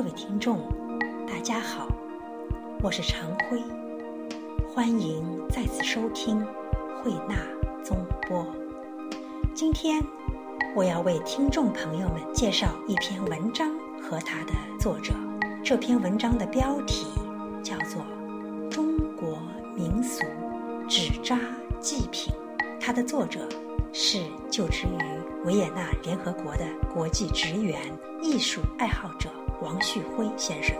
各位听众，大家好，我是常辉，欢迎再次收听慧纳综播。今天我要为听众朋友们介绍一篇文章和它的作者。这篇文章的标题叫做《中国民俗纸扎祭品》，它的作者是就职于维也纳联合国的国际职员、艺术爱好者。王旭辉先生，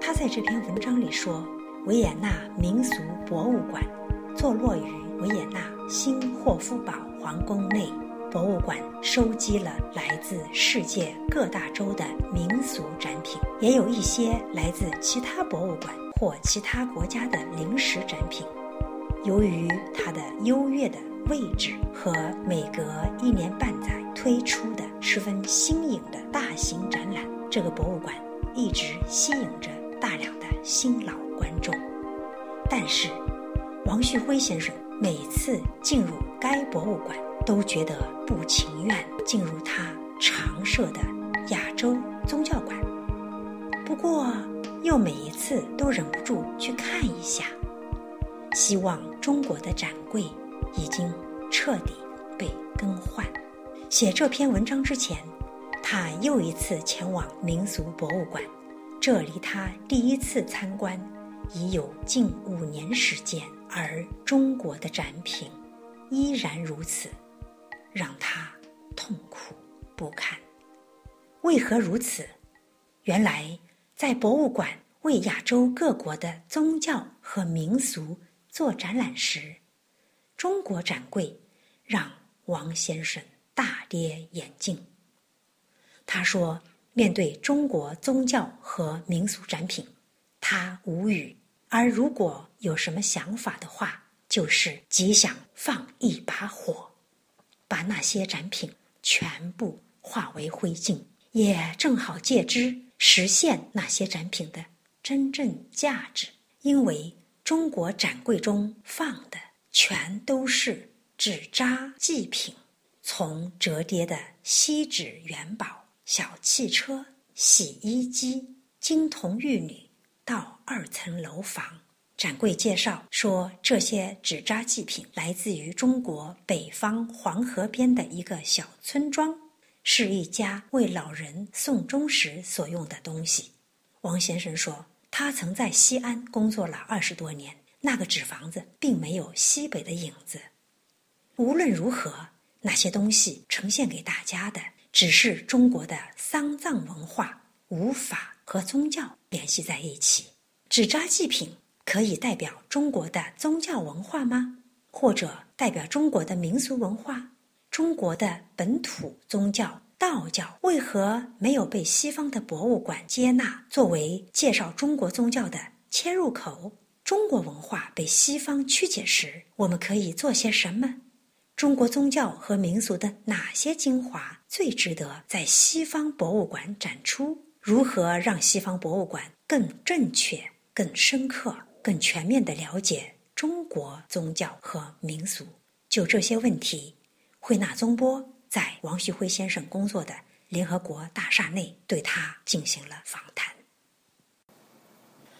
他在这篇文章里说，维也纳民俗博物馆坐落于维也纳新霍夫堡皇宫内。博物馆收集了来自世界各大洲的民俗展品，也有一些来自其他博物馆或其他国家的临时展品。由于它的优越的位置和每隔一年半载推出的十分新颖的大型展览。这个博物馆一直吸引着大量的新老观众，但是王旭辉先生每次进入该博物馆，都觉得不情愿进入他常设的亚洲宗教馆。不过，又每一次都忍不住去看一下，希望中国的展柜已经彻底被更换。写这篇文章之前。他又一次前往民俗博物馆，这离他第一次参观已有近五年时间，而中国的展品依然如此，让他痛苦不堪。为何如此？原来，在博物馆为亚洲各国的宗教和民俗做展览时，中国展柜让王先生大跌眼镜。他说：“面对中国宗教和民俗展品，他无语。而如果有什么想法的话，就是极想放一把火，把那些展品全部化为灰烬，也正好借之实现那些展品的真正价值。因为中国展柜中放的全都是纸扎祭品，从折叠的锡纸元宝。”小汽车、洗衣机、金童玉女，到二层楼房。展柜介绍说，这些纸扎祭品来自于中国北方黄河边的一个小村庄，是一家为老人送终时所用的东西。王先生说，他曾在西安工作了二十多年，那个纸房子并没有西北的影子。无论如何，那些东西呈现给大家的。只是中国的丧葬文化无法和宗教联系在一起。纸扎祭品可以代表中国的宗教文化吗？或者代表中国的民俗文化？中国的本土宗教道教为何没有被西方的博物馆接纳作为介绍中国宗教的切入口？中国文化被西方曲解时，我们可以做些什么？中国宗教和民俗的哪些精华最值得在西方博物馆展出？如何让西方博物馆更正确、更深刻、更全面地了解中国宗教和民俗？就这些问题，慧纳宗波在王旭辉先生工作的联合国大厦内对他进行了访谈。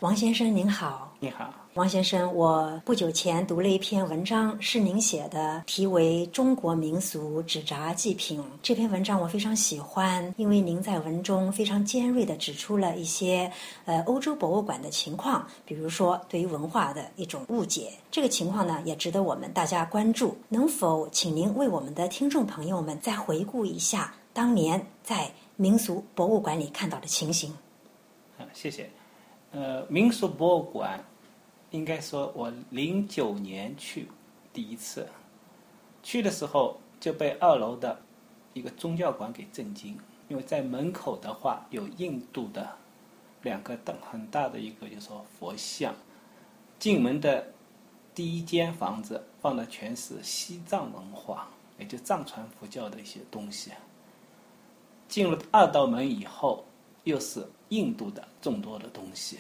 王先生您好，你好，王先生。我不久前读了一篇文章，是您写的，题为《中国民俗纸扎祭品》。这篇文章我非常喜欢，因为您在文中非常尖锐地指出了一些呃欧洲博物馆的情况，比如说对于文化的一种误解。这个情况呢，也值得我们大家关注。能否请您为我们的听众朋友们再回顾一下当年在民俗博物馆里看到的情形？啊，谢谢。呃，民俗博物馆，应该说，我零九年去第一次，去的时候就被二楼的一个宗教馆给震惊，因为在门口的话有印度的两个大很大的一个就说佛像，进门的第一间房子放的全是西藏文化，也就藏传佛教的一些东西，进入二道门以后又是。印度的众多的东西，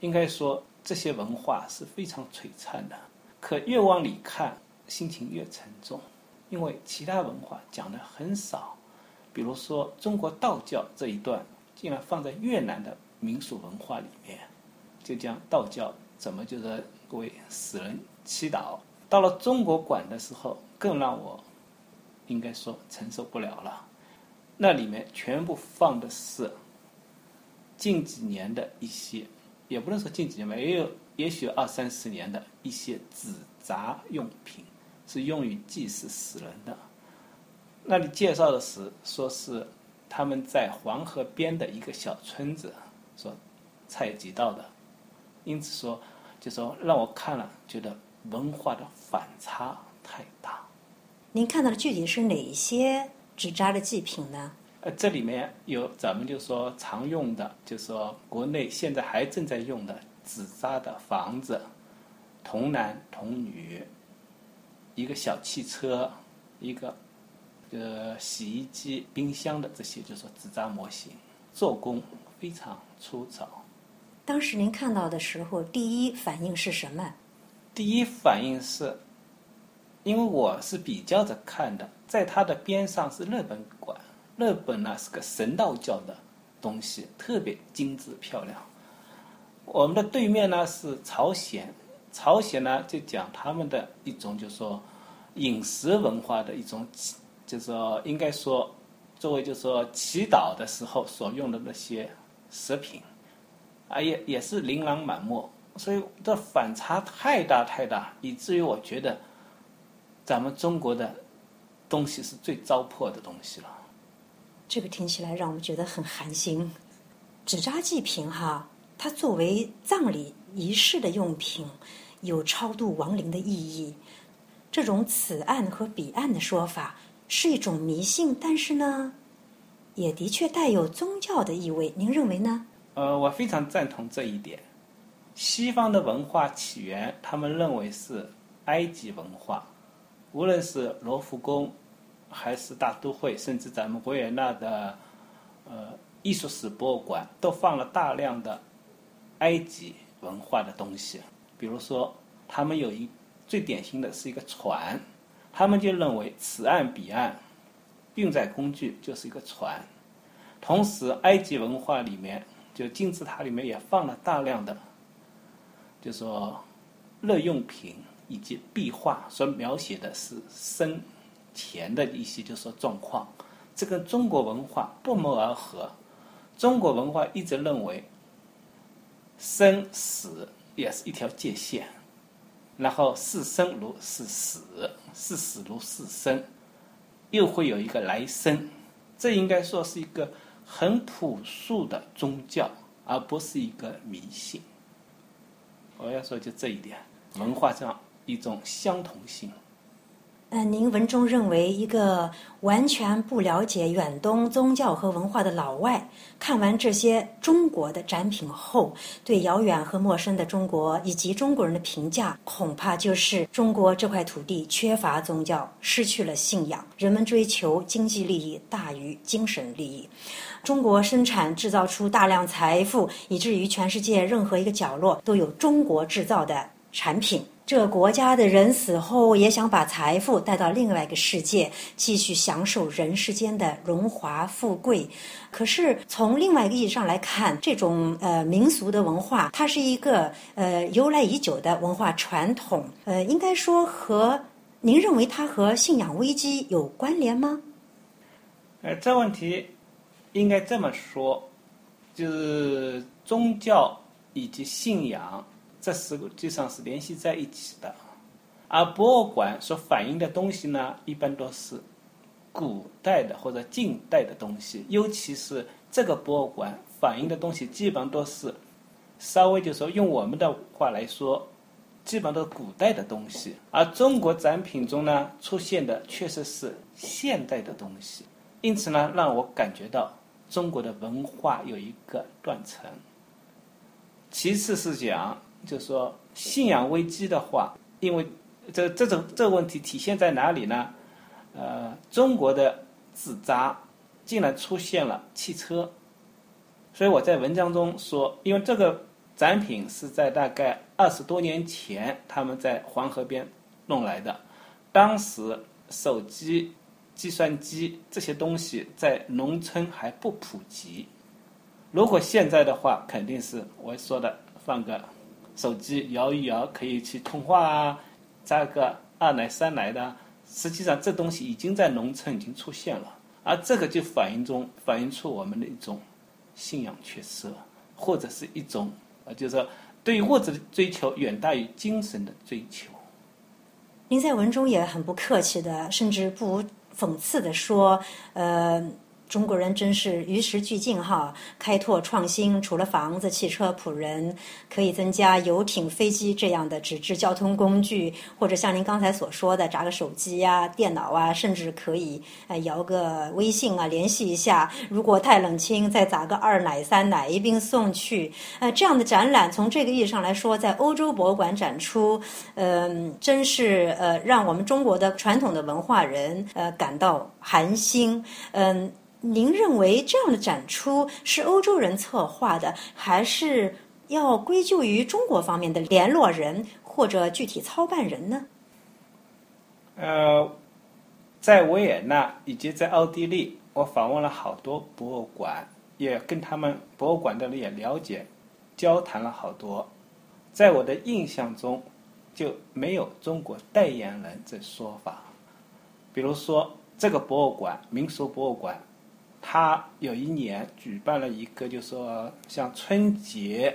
应该说这些文化是非常璀璨的。可越往里看，心情越沉重，因为其他文化讲的很少。比如说中国道教这一段，竟然放在越南的民俗文化里面，就将道教怎么就是为死人祈祷。到了中国馆的时候，更让我应该说承受不了了。那里面全部放的是近几年的一些，也不能说近几年吧，也有也许二三十年的一些纸扎用品，是用于祭祀死人的。那里介绍的是说是他们在黄河边的一个小村子所采集到的，因此说就说让我看了觉得文化的反差太大。您看到的具体是哪一些纸扎的祭品呢？呃，这里面有咱们就说常用的，就说国内现在还正在用的纸扎的房子、童男童女、一个小汽车、一个呃洗衣机、冰箱的这些，就说纸扎模型，做工非常粗糙。当时您看到的时候，第一反应是什么？第一反应是。因为我是比较着看的，在它的边上是日本馆，日本呢是个神道教的东西，特别精致漂亮。我们的对面呢是朝鲜，朝鲜呢就讲他们的一种，就说饮食文化的一种，就是说应该说作为就是说祈祷的时候所用的那些食品，啊也也是琳琅满目，所以这反差太大太大，以至于我觉得。咱们中国的东西是最糟粕的东西了。这个听起来让我们觉得很寒心。纸扎祭品哈，它作为葬礼仪式的用品，有超度亡灵的意义。这种此岸和彼岸的说法是一种迷信，但是呢，也的确带有宗教的意味。您认为呢？呃，我非常赞同这一点。西方的文化起源，他们认为是埃及文化。无论是罗浮宫，还是大都会，甚至咱们维也纳的呃艺术史博物馆，都放了大量的埃及文化的东西。比如说，他们有一最典型的是一个船，他们就认为此岸彼岸运载工具就是一个船。同时，埃及文化里面就金字塔里面也放了大量的，就说日用品。以及壁画所描写的是生前的一些，就是说状况，这跟中国文化不谋而合。中国文化一直认为，生死也是一条界限，然后是生如是死，是死如是生，又会有一个来生。这应该说是一个很朴素的宗教，而不是一个迷信。我要说就这一点，文化上。一种相同性。嗯，您文中认为，一个完全不了解远东宗教和文化的老外，看完这些中国的展品后，对遥远和陌生的中国以及中国人的评价，恐怕就是中国这块土地缺乏宗教，失去了信仰，人们追求经济利益大于精神利益。中国生产制造出大量财富，以至于全世界任何一个角落都有中国制造的产品。这国家的人死后也想把财富带到另外一个世界，继续享受人世间的荣华富贵。可是从另外一个意义上来看，这种呃民俗的文化，它是一个呃由来已久的文化传统。呃，应该说和您认为它和信仰危机有关联吗？呃，这问题应该这么说，就是宗教以及信仰。这实际上是联系在一起的，而博物馆所反映的东西呢，一般都是古代的或者近代的东西，尤其是这个博物馆反映的东西，基本上都是稍微就说用我们的话来说，基本上都是古代的东西。而中国展品中呢，出现的确实是现代的东西，因此呢，让我感觉到中国的文化有一个断层。其次是讲。就说信仰危机的话，因为这这种这个问题体现在哪里呢？呃，中国的纸扎竟然出现了汽车，所以我在文章中说，因为这个展品是在大概二十多年前他们在黄河边弄来的，当时手机、计算机这些东西在农村还不普及，如果现在的话，肯定是我说的放个手机摇一摇，可以去通话啊，加个二奶三奶的。实际上，这东西已经在农村已经出现了，而这个就反映中反映出我们的一种信仰缺失，或者是一种呃，就是说对于物质的追求远大于精神的追求。您在文中也很不客气的，甚至不讽刺的说，呃。中国人真是与时俱进哈，开拓创新，除了房子、汽车、仆人，可以增加游艇、飞机这样的纸质交通工具，或者像您刚才所说的，砸个手机呀、电脑啊，甚至可以呃摇个微信啊，联系一下。如果太冷清，再砸个二奶、三奶一并送去。呃，这样的展览，从这个意义上来说，在欧洲博物馆展出，嗯，真是呃，让我们中国的传统的文化人呃感到寒心，嗯。您认为这样的展出是欧洲人策划的，还是要归咎于中国方面的联络人或者具体操办人呢？呃，在维也纳以及在奥地利，我访问了好多博物馆，也跟他们博物馆的人也了解、交谈了好多。在我的印象中，就没有中国代言人这说法。比如说，这个博物馆——民俗博物馆。他有一年举办了一个，就说像春节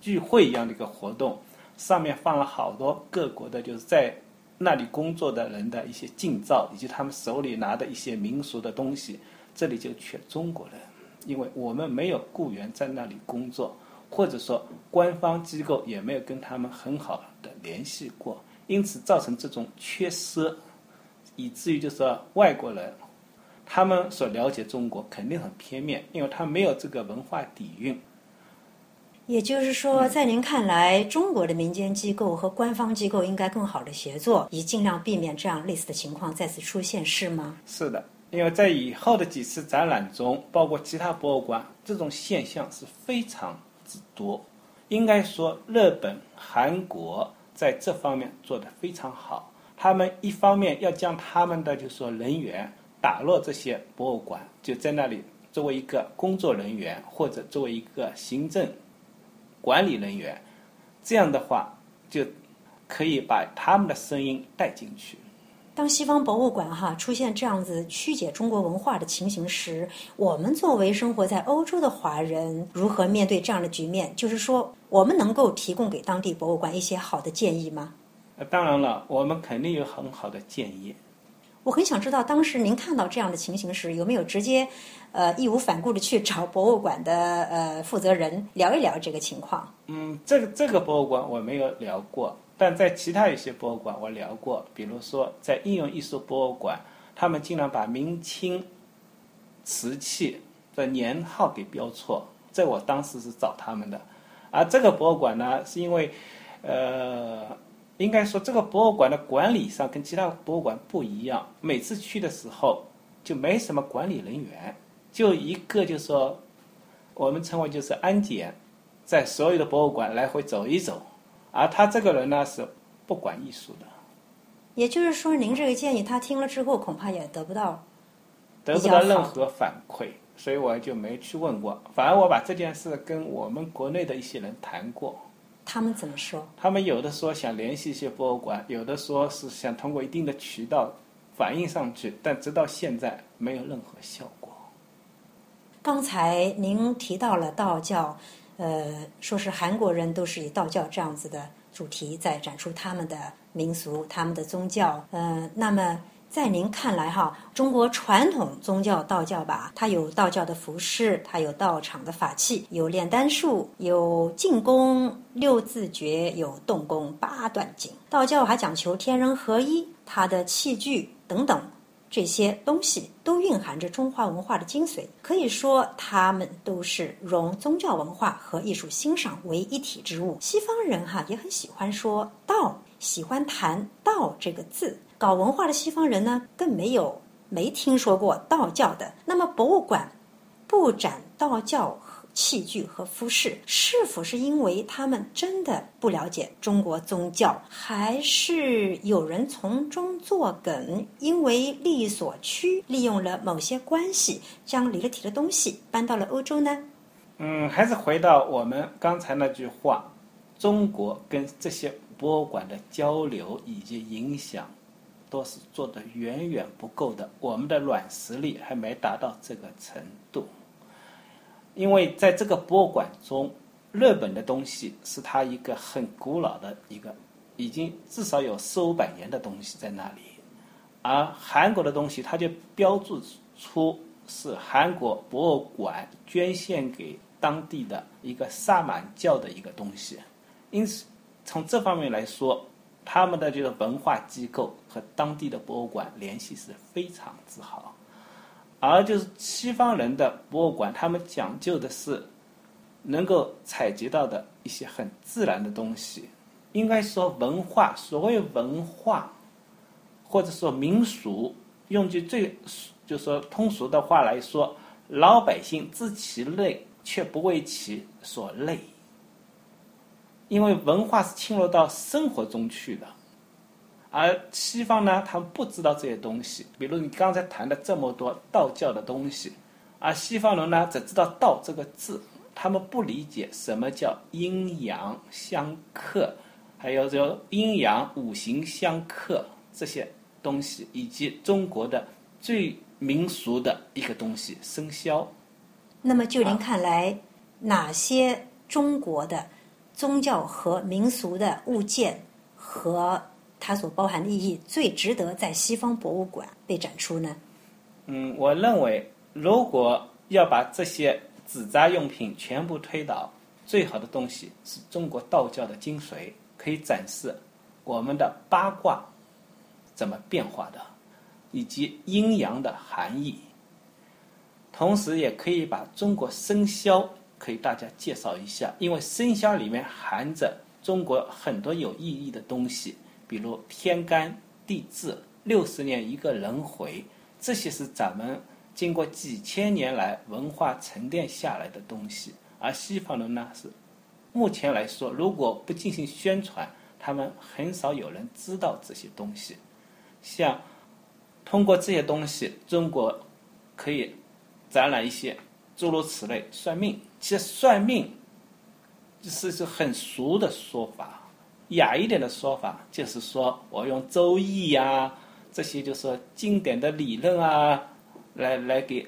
聚会一样的一个活动，上面放了好多各国的，就是在那里工作的人的一些近照，以及他们手里拿的一些民俗的东西。这里就缺中国人，因为我们没有雇员在那里工作，或者说官方机构也没有跟他们很好的联系过，因此造成这种缺失，以至于就是说外国人。他们所了解中国肯定很片面，因为他没有这个文化底蕴。也就是说，在您看来，中国的民间机构和官方机构应该更好的协作，以尽量避免这样类似的情况再次出现，是吗？是的，因为在以后的几次展览中，包括其他博物馆，这种现象是非常之多。应该说，日本、韩国在这方面做得非常好。他们一方面要将他们的就说人员。打落这些博物馆，就在那里作为一个工作人员，或者作为一个行政管理人员，这样的话就可以把他们的声音带进去。当西方博物馆哈出现这样子曲解中国文化的情形时，我们作为生活在欧洲的华人，如何面对这样的局面？就是说，我们能够提供给当地博物馆一些好的建议吗？呃，当然了，我们肯定有很好的建议。我很想知道，当时您看到这样的情形时，有没有直接，呃，义无反顾的去找博物馆的呃负责人聊一聊这个情况？嗯，这个这个博物馆我没有聊过，但在其他一些博物馆我聊过，比如说在应用艺术博物馆，他们经常把明清瓷器的年号给标错，这我当时是找他们的，而这个博物馆呢，是因为，呃。应该说，这个博物馆的管理上跟其他博物馆不一样。每次去的时候，就没什么管理人员，就一个，就说我们称为就是安检，在所有的博物馆来回走一走。而他这个人呢，是不管艺术的。也就是说，您这个建议他听了之后，恐怕也得不到得不到任何反馈，所以我就没去问过。反而我把这件事跟我们国内的一些人谈过。他们怎么说？他们有的说想联系一些博物馆，有的说是想通过一定的渠道反映上去，但直到现在没有任何效果。刚才您提到了道教，呃，说是韩国人都是以道教这样子的主题在展出他们的民俗、他们的宗教，呃，那么。在您看来，哈，中国传统宗教道教吧，它有道教的服饰，它有道场的法器，有炼丹术，有静功六字诀，有动功八段锦。道教还讲求天人合一，它的器具等等这些东西都蕴含着中华文化的精髓。可以说，它们都是融宗教文化和艺术欣赏为一体之物。西方人哈也很喜欢说道，喜欢谈道这个字。搞文化的西方人呢，更没有没听说过道教的。那么，博物馆不展道教器具和服饰，是否是因为他们真的不了解中国宗教，还是有人从中作梗，因为利益所趋，利用了某些关系，将离了题的东西搬到了欧洲呢？嗯，还是回到我们刚才那句话，中国跟这些博物馆的交流以及影响，都是做的远远不够的。我们的软实力还没达到这个程度。因为在这个博物馆中，日本的东西是它一个很古老的一个，已经至少有四五百年的东西在那里，而韩国的东西它就标注出是韩国博物馆捐献给。当地的一个萨满教的一个东西，因此从这方面来说，他们的这个文化机构和当地的博物馆联系是非常之好。而就是西方人的博物馆，他们讲究的是能够采集到的一些很自然的东西。应该说文化，所谓文化或者说民俗，用句最就说通俗的话来说，老百姓知其累。却不为其所累，因为文化是侵入到生活中去的，而西方呢，他们不知道这些东西。比如你刚才谈的这么多道教的东西，而西方人呢，只知道“道”这个字，他们不理解什么叫阴阳相克，还有叫阴阳五行相克。这些东西，以及中国的最民俗的一个东西。生肖。那么，就您看来，哪些中国的宗教和民俗的物件和它所包含的意义最值得在西方博物馆被展出呢？嗯，我认为，如果要把这些纸扎用品全部推倒，最好的东西是中国道教的精髓，可以展示我们的八卦怎么变化的，以及阴阳的含义。同时，也可以把中国生肖可以大家介绍一下，因为生肖里面含着中国很多有意义的东西，比如天干地支、六十年一个轮回，这些是咱们经过几千年来文化沉淀下来的东西。而西方人呢，是目前来说，如果不进行宣传，他们很少有人知道这些东西。像通过这些东西，中国可以。展览一些诸如此类算命，其实算命是是很俗的说法，雅一点的说法就是说我用周易呀这些就是说经典的理论啊，来来给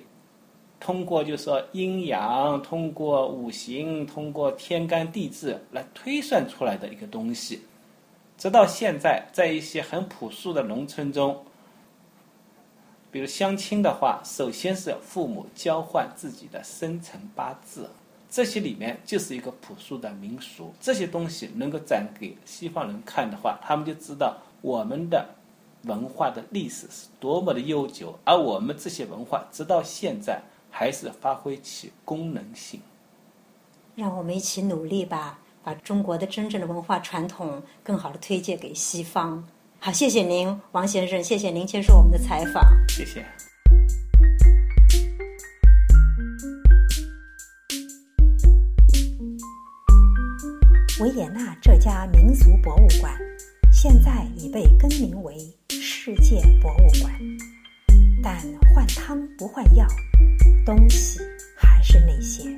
通过就是说阴阳，通过五行，通过天干地支来推算出来的一个东西，直到现在，在一些很朴素的农村中。比如相亲的话，首先是父母交换自己的生辰八字，这些里面就是一个朴素的民俗。这些东西能够展给西方人看的话，他们就知道我们的文化的历史是多么的悠久，而我们这些文化直到现在还是发挥其功能性。让我们一起努力吧，把中国的真正的文化传统更好的推荐给西方。好，谢谢您，王先生，谢谢您接受我们的采访。谢谢。维也纳这家民俗博物馆现在已被更名为世界博物馆，但换汤不换药，东西还是那些。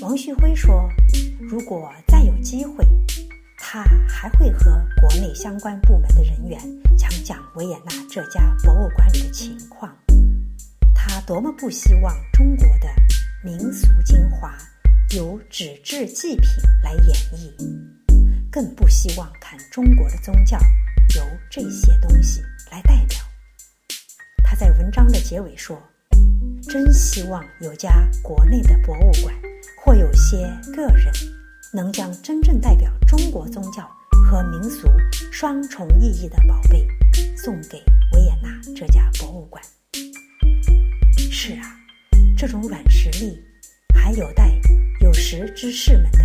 王旭辉说：“如果再有机会。”他还会和国内相关部门的人员讲讲维也纳这家博物馆里的情况。他多么不希望中国的民俗精华由纸质祭品来演绎，更不希望看中国的宗教由这些东西来代表。他在文章的结尾说：“真希望有家国内的博物馆，或有些个人。”能将真正代表中国宗教和民俗双重意义的宝贝送给维也纳这家博物馆。是啊，这种软实力还有待有识之士们的